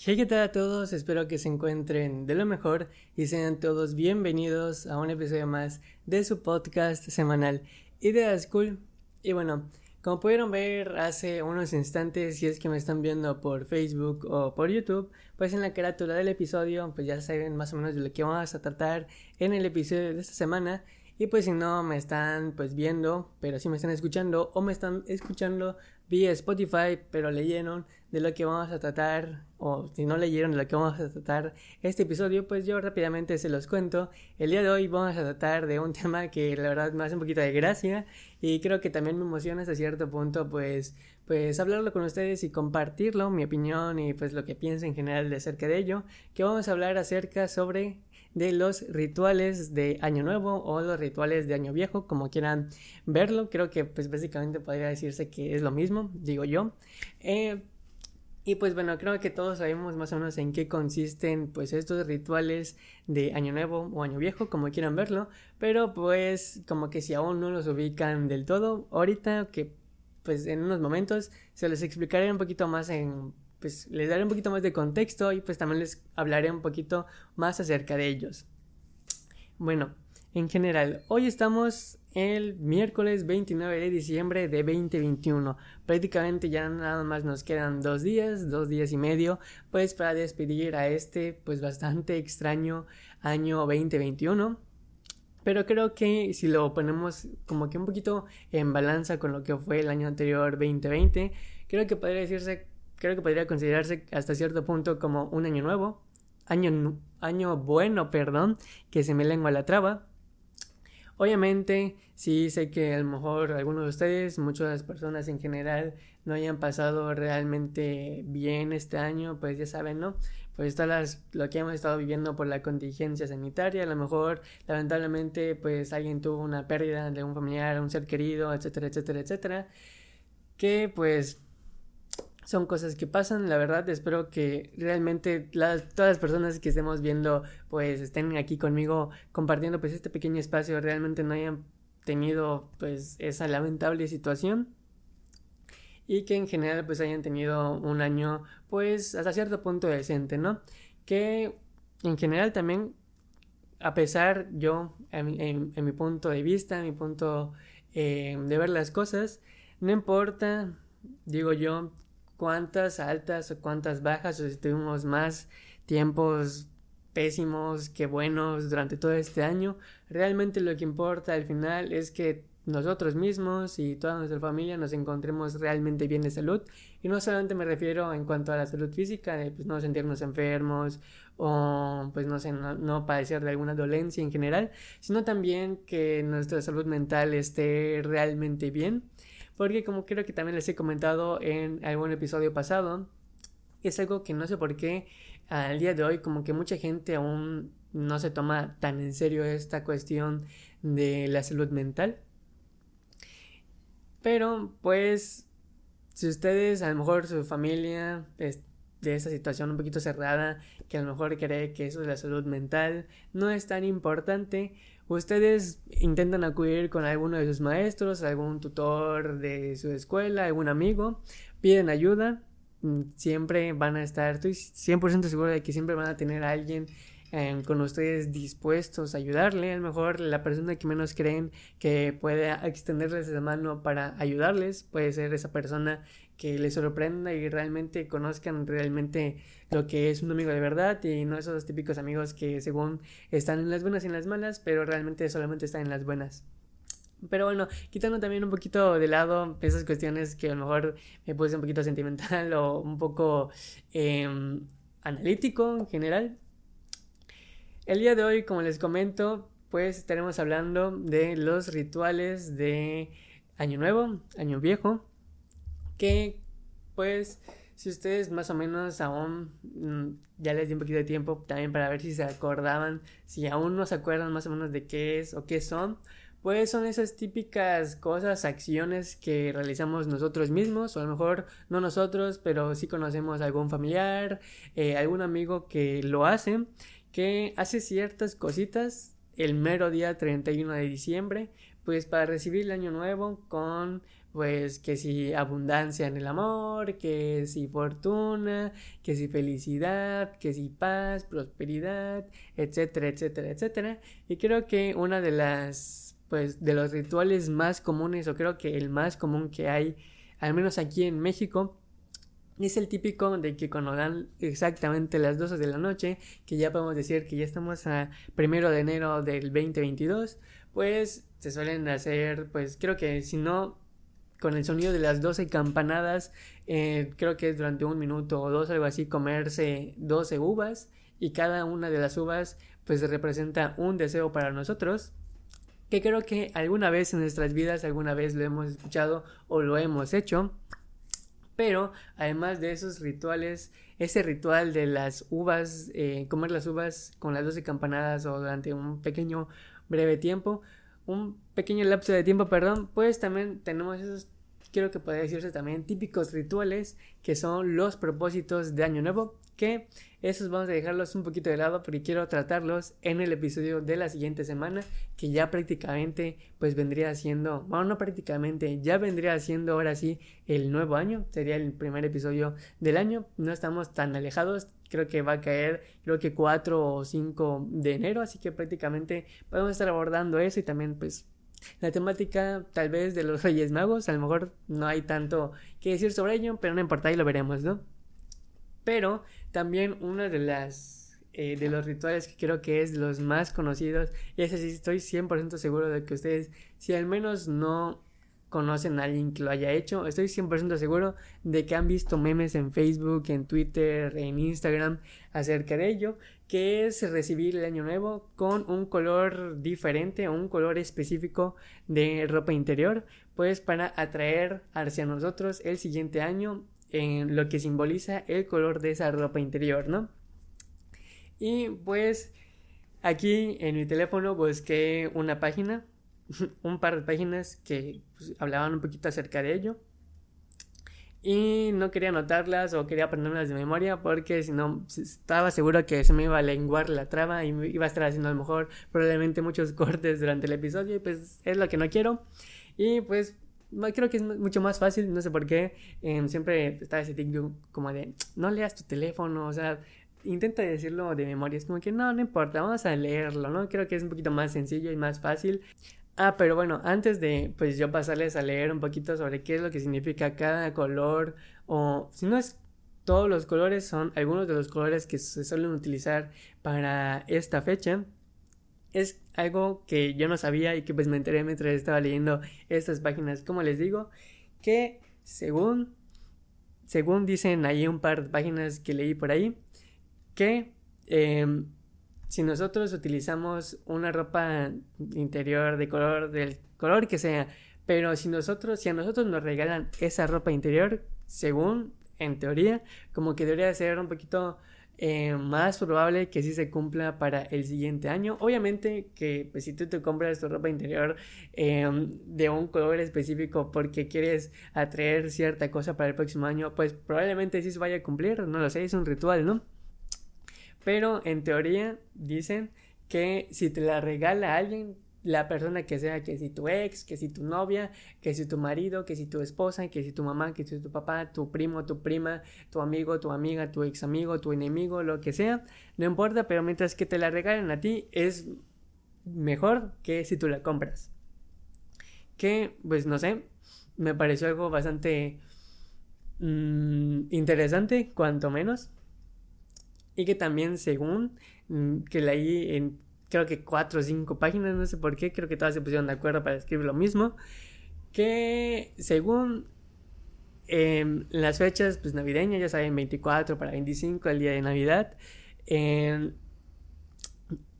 Hey, ¿qué tal a todos? Espero que se encuentren de lo mejor y sean todos bienvenidos a un episodio más de su podcast semanal Ideas Cool. Y bueno, como pudieron ver hace unos instantes, si es que me están viendo por Facebook o por YouTube, pues en la carátula del episodio, pues ya saben más o menos de lo que vamos a tratar en el episodio de esta semana. Y pues si no me están pues viendo, pero si me están escuchando o me están escuchando vía Spotify, pero leyeron de lo que vamos a tratar, o si no leyeron de lo que vamos a tratar este episodio, pues yo rápidamente se los cuento. El día de hoy vamos a tratar de un tema que la verdad me hace un poquito de gracia y creo que también me emociona hasta cierto punto, pues, pues hablarlo con ustedes y compartirlo, mi opinión y pues lo que pienso en general acerca de ello, que vamos a hablar acerca sobre de los rituales de Año Nuevo o los rituales de Año Viejo, como quieran verlo. Creo que pues básicamente podría decirse que es lo mismo, digo yo. Eh, y pues bueno, creo que todos sabemos más o menos en qué consisten pues estos rituales de Año Nuevo o Año Viejo, como quieran verlo, pero pues como que si aún no los ubican del todo, ahorita que pues en unos momentos se les explicaré un poquito más en pues les daré un poquito más de contexto y pues también les hablaré un poquito más acerca de ellos. Bueno, en general, hoy estamos el miércoles 29 de diciembre de 2021. Prácticamente ya nada más nos quedan dos días, dos días y medio, pues para despedir a este pues bastante extraño año 2021. Pero creo que si lo ponemos como que un poquito en balanza con lo que fue el año anterior 2020, creo que podría decirse creo que podría considerarse hasta cierto punto como un año nuevo, año, año bueno, perdón, que se me lengua la traba. Obviamente, sí sé que a lo mejor algunos de ustedes, muchas personas en general, no hayan pasado realmente bien este año, pues ya saben, ¿no? Pues está las, lo que hemos estado viviendo por la contingencia sanitaria, a lo mejor lamentablemente pues alguien tuvo una pérdida de un familiar, un ser querido, etcétera, etcétera, etcétera, que pues son cosas que pasan, la verdad espero que realmente las, todas las personas que estemos viendo pues estén aquí conmigo compartiendo pues este pequeño espacio realmente no hayan tenido pues esa lamentable situación y que en general pues hayan tenido un año pues hasta cierto punto decente, ¿no? Que en general también a pesar yo en, mi punto de vista, en mi punto eh, de ver las cosas, no importa, digo yo, cuántas altas o cuántas bajas, o si tuvimos más tiempos pésimos que buenos durante todo este año. Realmente lo que importa al final es que nosotros mismos y toda nuestra familia nos encontremos realmente bien de salud. Y no solamente me refiero en cuanto a la salud física, de pues, no sentirnos enfermos o pues no sé, no, no, padecer de alguna dolencia en general, sino también que nuestra salud mental esté realmente bien porque como creo que también les he comentado en algún episodio pasado, es algo que no sé por qué al día de hoy como que mucha gente aún no se toma tan en serio esta cuestión de la salud mental. Pero pues si ustedes a lo mejor su familia es de esa situación un poquito cerrada, que a lo mejor cree que eso de la salud mental no es tan importante, ustedes intentan acudir con alguno de sus maestros, algún tutor de su escuela, algún amigo, piden ayuda, mm, siempre van a estar, estoy 100% seguro de que siempre van a tener alguien eh, con ustedes dispuestos a ayudarle, a lo mejor la persona que menos creen que puede extenderles la mano para ayudarles, puede ser esa persona que les sorprenda y realmente conozcan realmente lo que es un amigo de verdad y no esos típicos amigos que según están en las buenas y en las malas, pero realmente solamente están en las buenas. Pero bueno, quitando también un poquito de lado esas cuestiones que a lo mejor me puse un poquito sentimental o un poco em, analítico en general. El día de hoy, como les comento, pues estaremos hablando de los rituales de Año Nuevo, Año Viejo, que pues si ustedes más o menos aún mm, ya les di un poquito de tiempo también para ver si se acordaban, si aún no se acuerdan más o menos de qué es o qué son, pues son esas típicas cosas, acciones que realizamos nosotros mismos, o a lo mejor no nosotros, pero sí conocemos a algún familiar, eh, algún amigo que lo hace, que hace ciertas cositas el mero día 31 de diciembre, pues para recibir el año nuevo con pues que si abundancia en el amor, que si fortuna, que si felicidad, que si paz, prosperidad, etcétera, etcétera, etcétera. Y creo que una de las, pues, de los rituales más comunes, o creo que el más común que hay, al menos aquí en México, es el típico de que cuando dan exactamente las 12 de la noche, que ya podemos decir que ya estamos a primero de enero del 2022, pues se suelen hacer, pues creo que si no con el sonido de las 12 campanadas, eh, creo que es durante un minuto o dos, algo así, comerse 12 uvas y cada una de las uvas pues representa un deseo para nosotros que creo que alguna vez en nuestras vidas, alguna vez lo hemos escuchado o lo hemos hecho. Pero además de esos rituales, ese ritual de las uvas, eh, comer las uvas con las 12 campanadas o durante un pequeño breve tiempo, un pequeño lapso de tiempo, perdón, pues también tenemos esos, quiero que pueda decirse también, típicos rituales que son los propósitos de Año Nuevo, que esos vamos a dejarlos un poquito de lado porque quiero tratarlos en el episodio de la siguiente semana, que ya prácticamente pues vendría siendo, bueno, no prácticamente, ya vendría siendo ahora sí el nuevo año, sería el primer episodio del año, no estamos tan alejados, creo que va a caer creo que 4 o 5 de enero, así que prácticamente podemos estar abordando eso y también pues la temática tal vez de los Reyes Magos, a lo mejor no hay tanto que decir sobre ello, pero no importa, ahí lo veremos, ¿no? Pero también una de las eh, de los rituales que creo que es los más conocidos, y ese sí estoy 100% seguro de que ustedes, si al menos no conocen a alguien que lo haya hecho, estoy 100% seguro de que han visto memes en Facebook, en Twitter, en Instagram acerca de ello, que es recibir el año nuevo con un color diferente, un color específico de ropa interior, pues para atraer hacia nosotros el siguiente año en lo que simboliza el color de esa ropa interior, ¿no? Y pues aquí en mi teléfono busqué una página, un par de páginas que pues, hablaban un poquito acerca de ello. Y no quería anotarlas o quería aprenderlas de memoria porque si no estaba seguro que se me iba a lenguar la trama y iba a estar haciendo a lo mejor probablemente muchos cortes durante el episodio y pues es lo que no quiero. Y pues creo que es mucho más fácil, no sé por qué, em, siempre está ese TikTok como de, no leas tu teléfono, o sea, intenta decirlo de memoria, es como que no, no importa, vamos a leerlo, ¿no? Creo que es un poquito más sencillo y más fácil. Ah, pero bueno, antes de pues yo pasarles a leer un poquito sobre qué es lo que significa cada color, o si no es todos los colores, son algunos de los colores que se suelen utilizar para esta fecha es algo que yo no sabía y que pues me enteré mientras estaba leyendo estas páginas. Como les digo, que según, según dicen ahí un par de páginas que leí por ahí, que em, si nosotros utilizamos una ropa interior de color, del color que sea, pero si nosotros, si a nosotros nos regalan esa ropa interior, según en teoría, como que debería ser un poquito eh, más probable que sí se cumpla para el siguiente año. Obviamente que pues, si tú te compras tu ropa interior em, de un color específico porque quieres atraer cierta cosa para el próximo año, pues probablemente sí se vaya a cumplir, no lo sé, es un ritual, ¿no? Pero en teoría dicen que si te la regala alguien, la persona que sea, que si tu ex, que si tu novia, que si tu marido, que si tu esposa, que si tu mamá, que si tu papá, tu primo, tu prima, tu amigo, tu amiga, tu ex amigo, tu enemigo, lo que sea, no importa, pero mientras que te la regalen a ti es mejor que si tú la compras. Que, pues no sé, me pareció algo bastante mm, interesante, cuanto menos. Y que también, según mm, que leí en creo que cuatro o cinco páginas, no sé por qué, creo que todas se pusieron de acuerdo para escribir lo mismo, que según em, las fechas pues navideñas, ya saben, 24 para 25, el día de Navidad,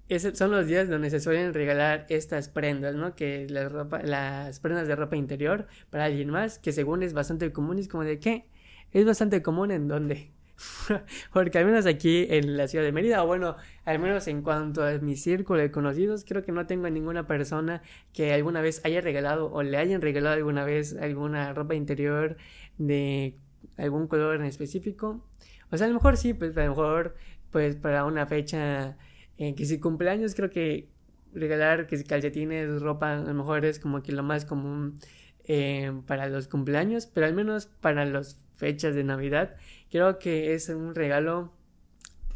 esos son los días donde se suelen regalar estas prendas, ¿no? Que las, ropa, las prendas de ropa interior para alguien más, que según es bastante común, es como de ¿qué? Es bastante común en donde Porque al menos aquí en la ciudad de Mérida, o bueno, al menos en cuanto a mi círculo de conocidos, creo que no tengo ninguna persona que alguna vez haya regalado o le hayan regalado alguna vez alguna ropa interior de algún color en específico. O sea, a lo mejor sí, pues a lo mejor, pues para una fecha en que si cumpleaños, creo que regalar que si calcetines, ropa, a lo mejor es como que lo más común eh, para los cumpleaños, pero al menos para las fechas de Navidad, creo que es un regalo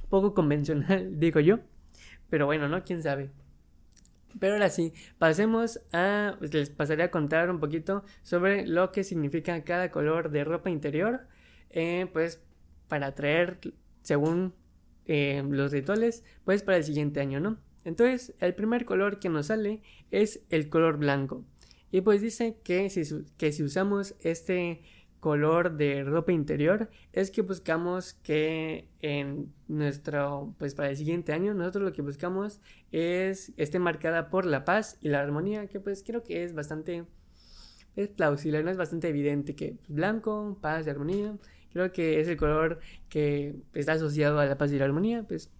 poco convencional, digo yo. Pero bueno, ¿no? ¿Quién sabe? Pero ahora sí, pasemos a, pues, les pasaré a contar un poquito sobre lo que significa cada color de ropa interior, eh, pues para traer, según eh, los rituales, pues para el siguiente año, ¿no? Entonces, el primer color que nos sale es el color blanco. Y pues dice que si, que si usamos este color de ropa interior es que buscamos que en nuestro pues para el siguiente año nosotros lo que buscamos es esté marcada por la paz y la armonía que pues creo que es bastante es plausible no es bastante evidente que blanco paz y armonía creo que es el color que está asociado a la paz y la armonía pues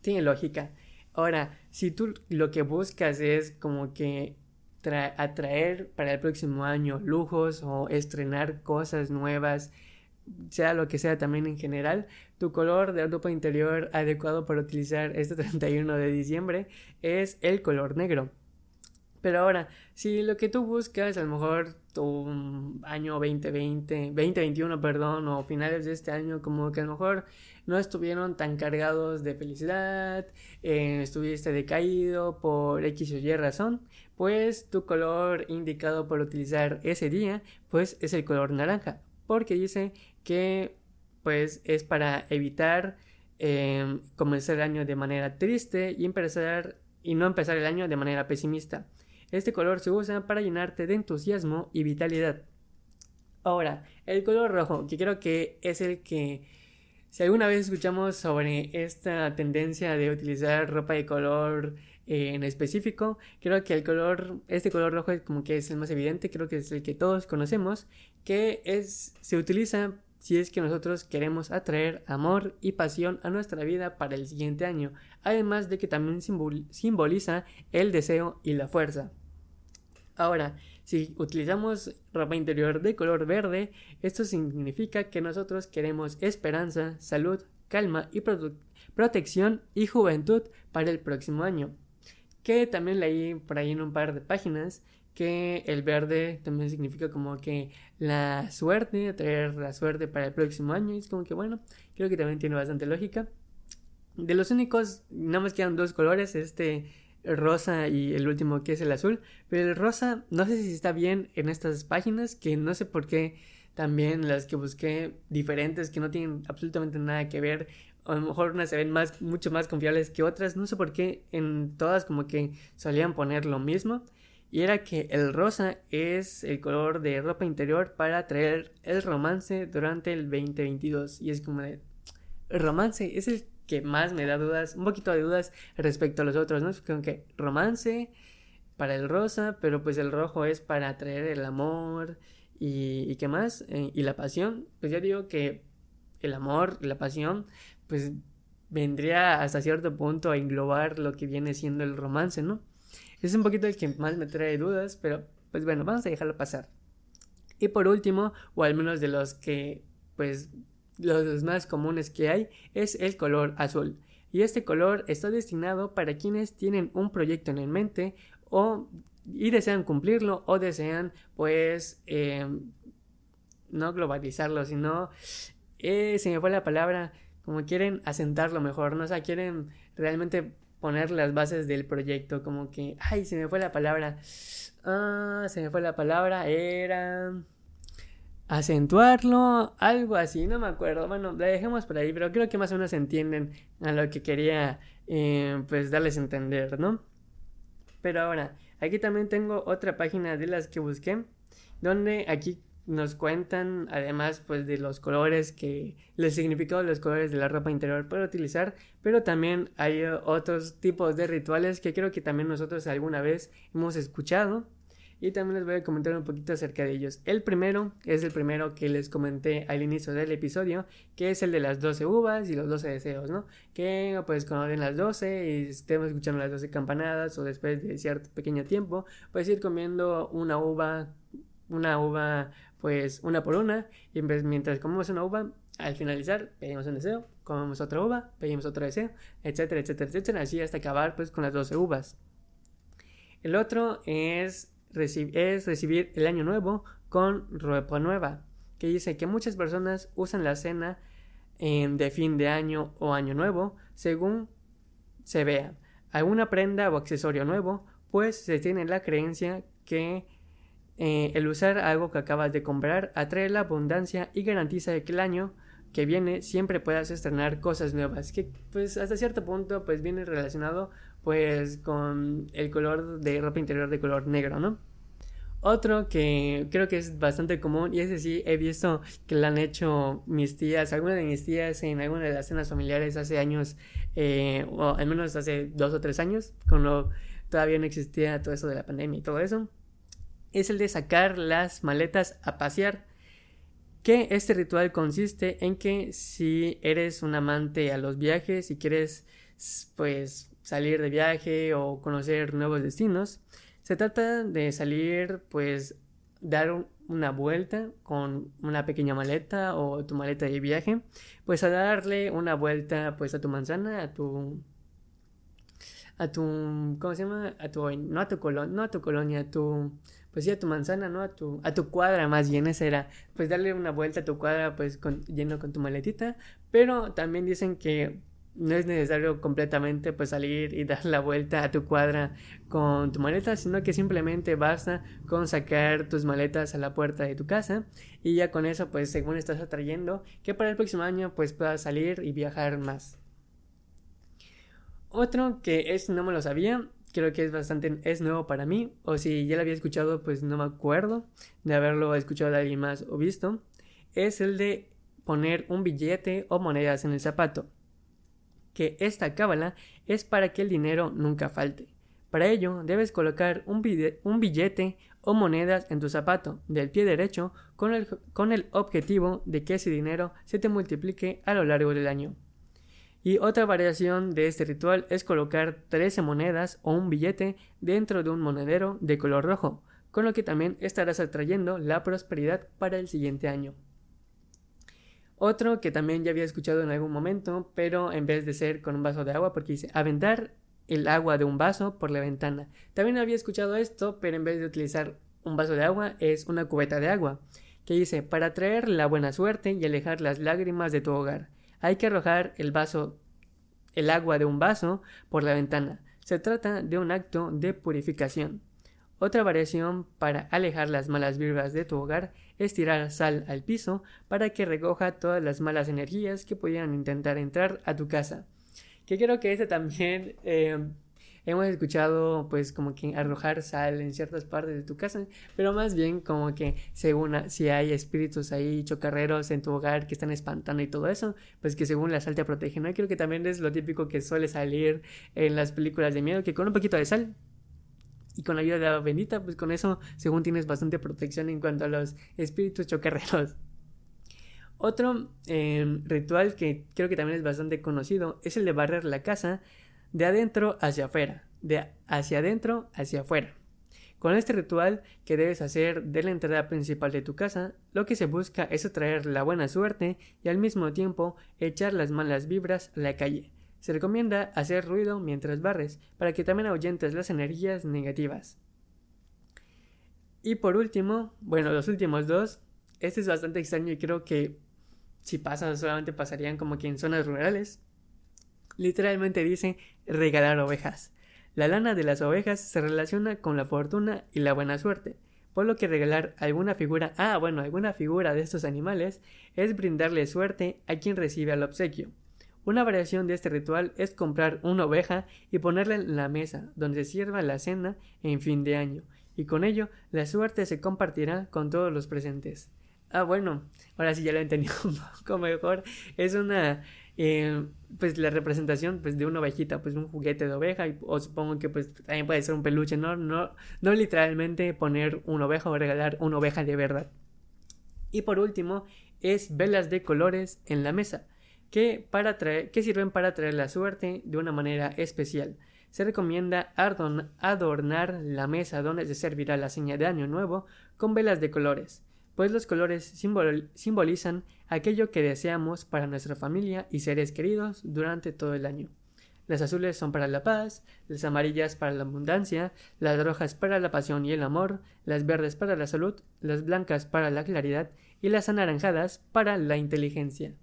tiene lógica. Ahora si tú lo que buscas es como que atraer para el próximo año lujos o estrenar cosas nuevas, sea lo que sea también en general, tu color de ropa interior adecuado para utilizar este 31 de diciembre es el color negro. Pero ahora, si lo que tú buscas, a lo mejor tu año 2020, 2021, perdón, o finales de este año, como que a lo mejor no estuvieron tan cargados de felicidad, eh, estuviste decaído por X o Y razón, pues tu color indicado por utilizar ese día, pues es el color naranja, porque dice que pues es para evitar eh, comenzar el año de manera triste y empezar y no empezar el año de manera pesimista. Este color se usa para llenarte de entusiasmo y vitalidad. Ahora, el color rojo, que creo que es el que, si alguna vez escuchamos sobre esta tendencia de utilizar ropa de color eh, en específico, creo que el color, este color rojo es como que es el más evidente, creo que es el que todos conocemos, que es, se utiliza si es que nosotros queremos atraer amor y pasión a nuestra vida para el siguiente año, además de que también simboliza el deseo y la fuerza. Ahora, si utilizamos ropa interior de color verde, esto significa que nosotros queremos esperanza, salud, calma y protección y juventud para el próximo año. Que también leí por ahí en un par de páginas que el verde también significa como que la suerte, traer la suerte para el próximo año. Y es como que bueno, creo que también tiene bastante lógica. De los únicos, nada más quedan dos colores, este rosa y el último que es el azul. Pero el rosa, no sé si está bien en estas páginas, que no sé por qué también las que busqué diferentes, que no tienen absolutamente nada que ver. a lo mejor unas se ven más, mucho más confiables que otras. No sé por qué en todas como que solían poner lo mismo. Y era que el rosa es el color de ropa interior para traer el romance durante el 2022. Y es como de... Romance es el que más me da dudas, un poquito de dudas respecto a los otros, ¿no? Como que romance para el rosa, pero pues el rojo es para atraer el amor y, qué más, eh, y la pasión, pues ya digo que el amor, la pasión, pues vendría hasta cierto punto a englobar lo que viene siendo el romance, ¿no? Es un poquito el que más me trae dudas, pero pues bueno, vamos a dejarlo pasar. Y por último, o al menos de los que pues los más comunes que hay es el color azul. Y este color está destinado para quienes tienen un proyecto en mente o y desean cumplirlo o desean pues eh, no globalizarlo sino eh, se me fue la palabra como quieren asentarlo mejor no o sea quieren realmente poner las bases del proyecto como que ay se me fue la palabra ah se me fue la palabra era acentuarlo, algo así, no me acuerdo. Bueno, la dejemos por ahí, pero creo que más o menos entienden a lo que quería eh, pues darles a entender, ¿no? Pero ahora, aquí también tengo otra página de las que busqué, donde aquí nos cuentan además pues de los colores que el significado de los colores de la ropa interior para utilizar pero también hay otros tipos de rituales que creo que también nosotros alguna vez hemos escuchado y también les voy a comentar un poquito acerca de ellos. El primero es el primero que les comenté al inicio del episodio, que es el de las 12 uvas y los 12 deseos, ¿no? Que pues cuando den las 12 y estemos escuchando las 12 campanadas o después de cierto pequeño tiempo, pues ir comiendo una uva, una uva pues una por una y mientras comemos una uva, al finalizar pedimos un deseo, comemos otra uva, pedimos otro deseo, etcétera, etcétera, etcétera, así hasta acabar pues con las 12 uvas. El otro es es recibir el año nuevo con ropa nueva, que dice que muchas personas usan la cena de fin de año o año nuevo según se vea. Alguna prenda o accesorio nuevo, pues se tiene la creencia que eh, el usar algo que acabas de comprar atrae la abundancia y garantiza que el año que viene siempre puedas estrenar cosas nuevas que pues hasta cierto punto pues viene relacionado pues con el color de ropa interior de color negro no otro que creo que es bastante común y ese sí he visto que lo han hecho mis tías, algunas de mis tías en alguna de las cenas familiares hace años, eh, o al menos hace dos o tres años, cuando todavía no existía todo eso de la pandemia y todo eso, es el de sacar las maletas a pasear. Que este ritual consiste en que si eres un amante a los viajes y quieres pues salir de viaje o conocer nuevos destinos, se trata de salir, pues, dar una vuelta con una pequeña maleta o tu maleta de viaje, pues a darle una vuelta, pues, a tu manzana, a tu a tu ¿cómo se llama? a tu no a tu colonia, no a tu colonia, a tu pues sí a tu manzana, ¿no? A tu a tu cuadra más bien esa era, pues darle una vuelta a tu cuadra pues con, lleno con tu maletita, pero también dicen que no es necesario completamente pues salir y dar la vuelta a tu cuadra con tu maleta, sino que simplemente basta con sacar tus maletas a la puerta de tu casa y ya con eso pues según estás atrayendo que para el próximo año pues puedas salir y viajar más. Otro que es no me lo sabía, creo que es bastante es nuevo para mí o si ya lo había escuchado pues no me acuerdo de haberlo escuchado de alguien más o visto, es el de poner un billete o monedas en el zapato que esta cábala es para que el dinero nunca falte. Para ello, debes colocar un, billete o monedas en tu zapato del pie derecho con el, con el objetivo de que ese dinero se te multiplique a lo largo del año. Y otra variación de este ritual es colocar 13 monedas o un billete dentro de un monedero de color rojo, con lo que también estarás atrayendo la prosperidad para el siguiente año. Otro que también ya había escuchado en algún momento, pero en vez de ser con un vaso de agua, porque dice aventar el agua de un vaso por la ventana. También había escuchado esto, pero en vez de utilizar un vaso de agua, es una cubeta de agua, que dice para traer la buena suerte y alejar las lágrimas de tu hogar. Hay que arrojar el vaso, el agua de un vaso por la ventana. Se trata de un acto de purificación. Otra variación para alejar las malas vibras de tu hogar es tirar sal al piso para que recoja todas las malas energías que pudieran intentar entrar a tu casa. Que creo que este también eh, hemos escuchado pues como que arrojar sal en ciertas partes de tu casa, pero más bien como que según si hay espíritus ahí chocarreros en tu hogar que están espantando y todo eso, pues que según la sal te protege, ¿no? creo que también es lo típico que suele salir en las películas de miedo, que con un poquito de sal y con la ayuda de la bendita, pues con eso, según tienes bastante protección en cuanto a los espíritus chocarreros. Otro em, ritual que creo que también es bastante conocido es el de barrer la casa de adentro hacia afuera, de hacia adentro hacia afuera. Con este ritual que debes hacer de la entrada principal de tu casa, lo que se busca es atraer la buena suerte y al mismo tiempo echar las malas vibras a la calle, se recomienda hacer ruido mientras barres para que también ahuyentes las energías negativas. Y por último, bueno, los últimos dos, este es bastante extraño y creo que si pasa solamente pasarían como que en zonas rurales. Literalmente dice regalar ovejas. La lana de las ovejas se relaciona con la fortuna y la buena suerte, por lo que regalar alguna figura, ah, bueno, alguna figura de estos animales es brindarle suerte a quien recibe el obsequio. Una variación de este ritual es comprar una oveja y ponerla en la mesa donde se sirva la cena en fin de año, y con ello la suerte se compartirá con todos los presentes. Ah, bueno, ahora sí ya lo he entendido un poco mejor. Es una, eh, pues la representación pues, de una ovejita, pues un juguete de oveja, y, o supongo que pues también puede ser un peluche, no, no, no literalmente poner una oveja o regalar una oveja de verdad. Y por último, es velas de colores en la mesa que, sirven para traer la suerte de una manera especial. Se recomienda adornar la mesa donde se servirá la seña de Año Nuevo con velas de colores, pues los colores simbolizan aquello que deseamos para nuestra familia y seres queridos durante todo el año. Las azules son para la paz, las amarillas para la abundancia, las rojas para la pasión y el amor, las verdes para la salud, las blancas para la claridad y las anaranjadas para la inteligencia.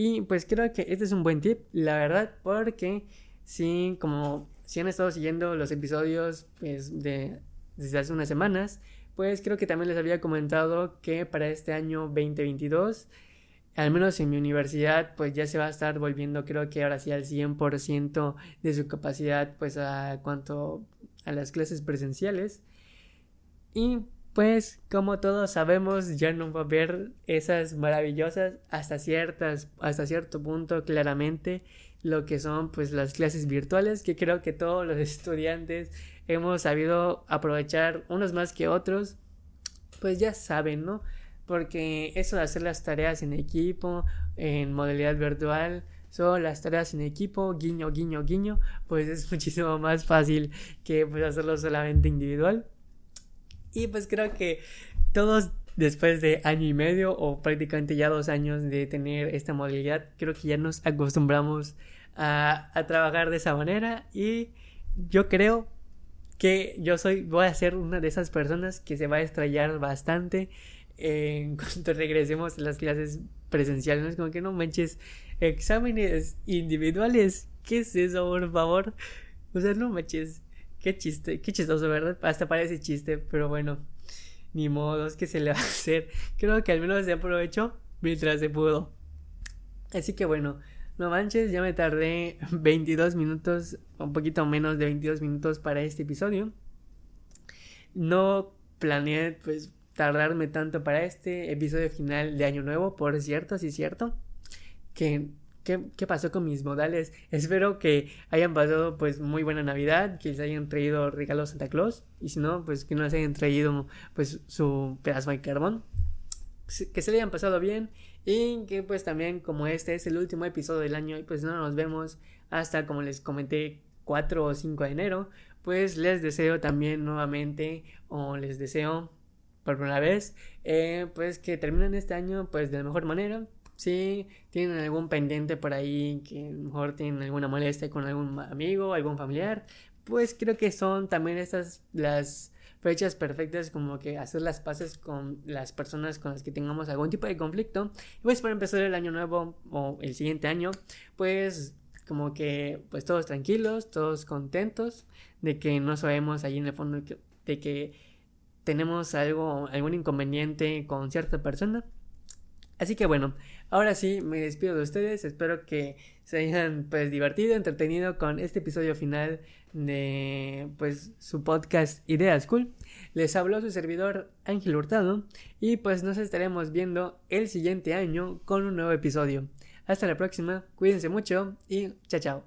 Y pues creo que este es un buen tip, la verdad, porque si como si han estado siguiendo los episodios pues, de, desde hace unas semanas, pues creo que también les había comentado que para este año 2022 al menos en mi universidad, pues ya se va a estar volviendo, creo que ahora sí al 100% de su capacidad, pues a cuanto a las clases presenciales. Y pues como todos sabemos, ya no va a haber esas maravillosas hasta ciertas, hasta cierto punto claramente lo que son pues las clases virtuales que creo que todos los estudiantes hemos sabido aprovechar unos más que otros pues ya saben no porque eso de hacer las tareas en equipo, en modalidad virtual, son las tareas en equipo, guiño, guiño, guiño, pues es muchísimo más fácil que pues, hacerlo solamente individual. Y pues creo que todos después de año y medio o prácticamente ya dos años de tener esta modalidad, creo que ya nos acostumbramos a, a trabajar de esa manera y yo creo que yo soy, voy a ser una de esas personas que se va a estrellar bastante en cuanto regresemos a las clases presenciales, ¿no? es como que no manches, exámenes individuales, ¿qué es eso, por favor? O sea, no manches, qué chiste, qué chistoso, ¿verdad? Hasta parece chiste, pero bueno, ni modo, es que se le va a hacer. Creo que al menos se aprovechó mientras se pudo. Así que bueno, no manches, ya me tardé 22 minutos, un poquito menos de 22 minutos para este episodio. No planeé, pues, tardarme tanto para este episodio final de Año Nuevo, por cierto, sí es cierto. Que, ¿qué, pasó con mis modales? Espero que hayan pasado pues muy buena Navidad, que les hayan traído regalos Santa Claus, y si no, pues que no les hayan traído pues su pedazo de carbón. Que se le hayan pasado bien y que pues también como este es el último episodio del año y pues no nos vemos hasta como les comenté 4 o 5 de enero, pues les deseo también nuevamente o les deseo por primera vez, eh, pues que terminen este año pues de la mejor manera. Si tienen algún pendiente por ahí, que a mejor tienen alguna molestia con algún amigo, algún familiar, pues creo que son también estas las fechas perfectas como que hacer las paces con las personas con las que tengamos algún tipo de conflicto. Y pues para empezar el año nuevo o el siguiente año, pues como que pues todos tranquilos, todos contentos de que no sabemos ahí en el fondo de que tenemos algo, algún inconveniente con cierta persona. Así que bueno, ahora sí me despido de ustedes. Espero que se hayan pues divertido, entretenido con este episodio final de pues su podcast Ideas Cool. Les habló su servidor Ángel Hurtado y pues nos estaremos viendo el siguiente año con un nuevo episodio. Hasta la próxima, cuídense mucho y chao chao.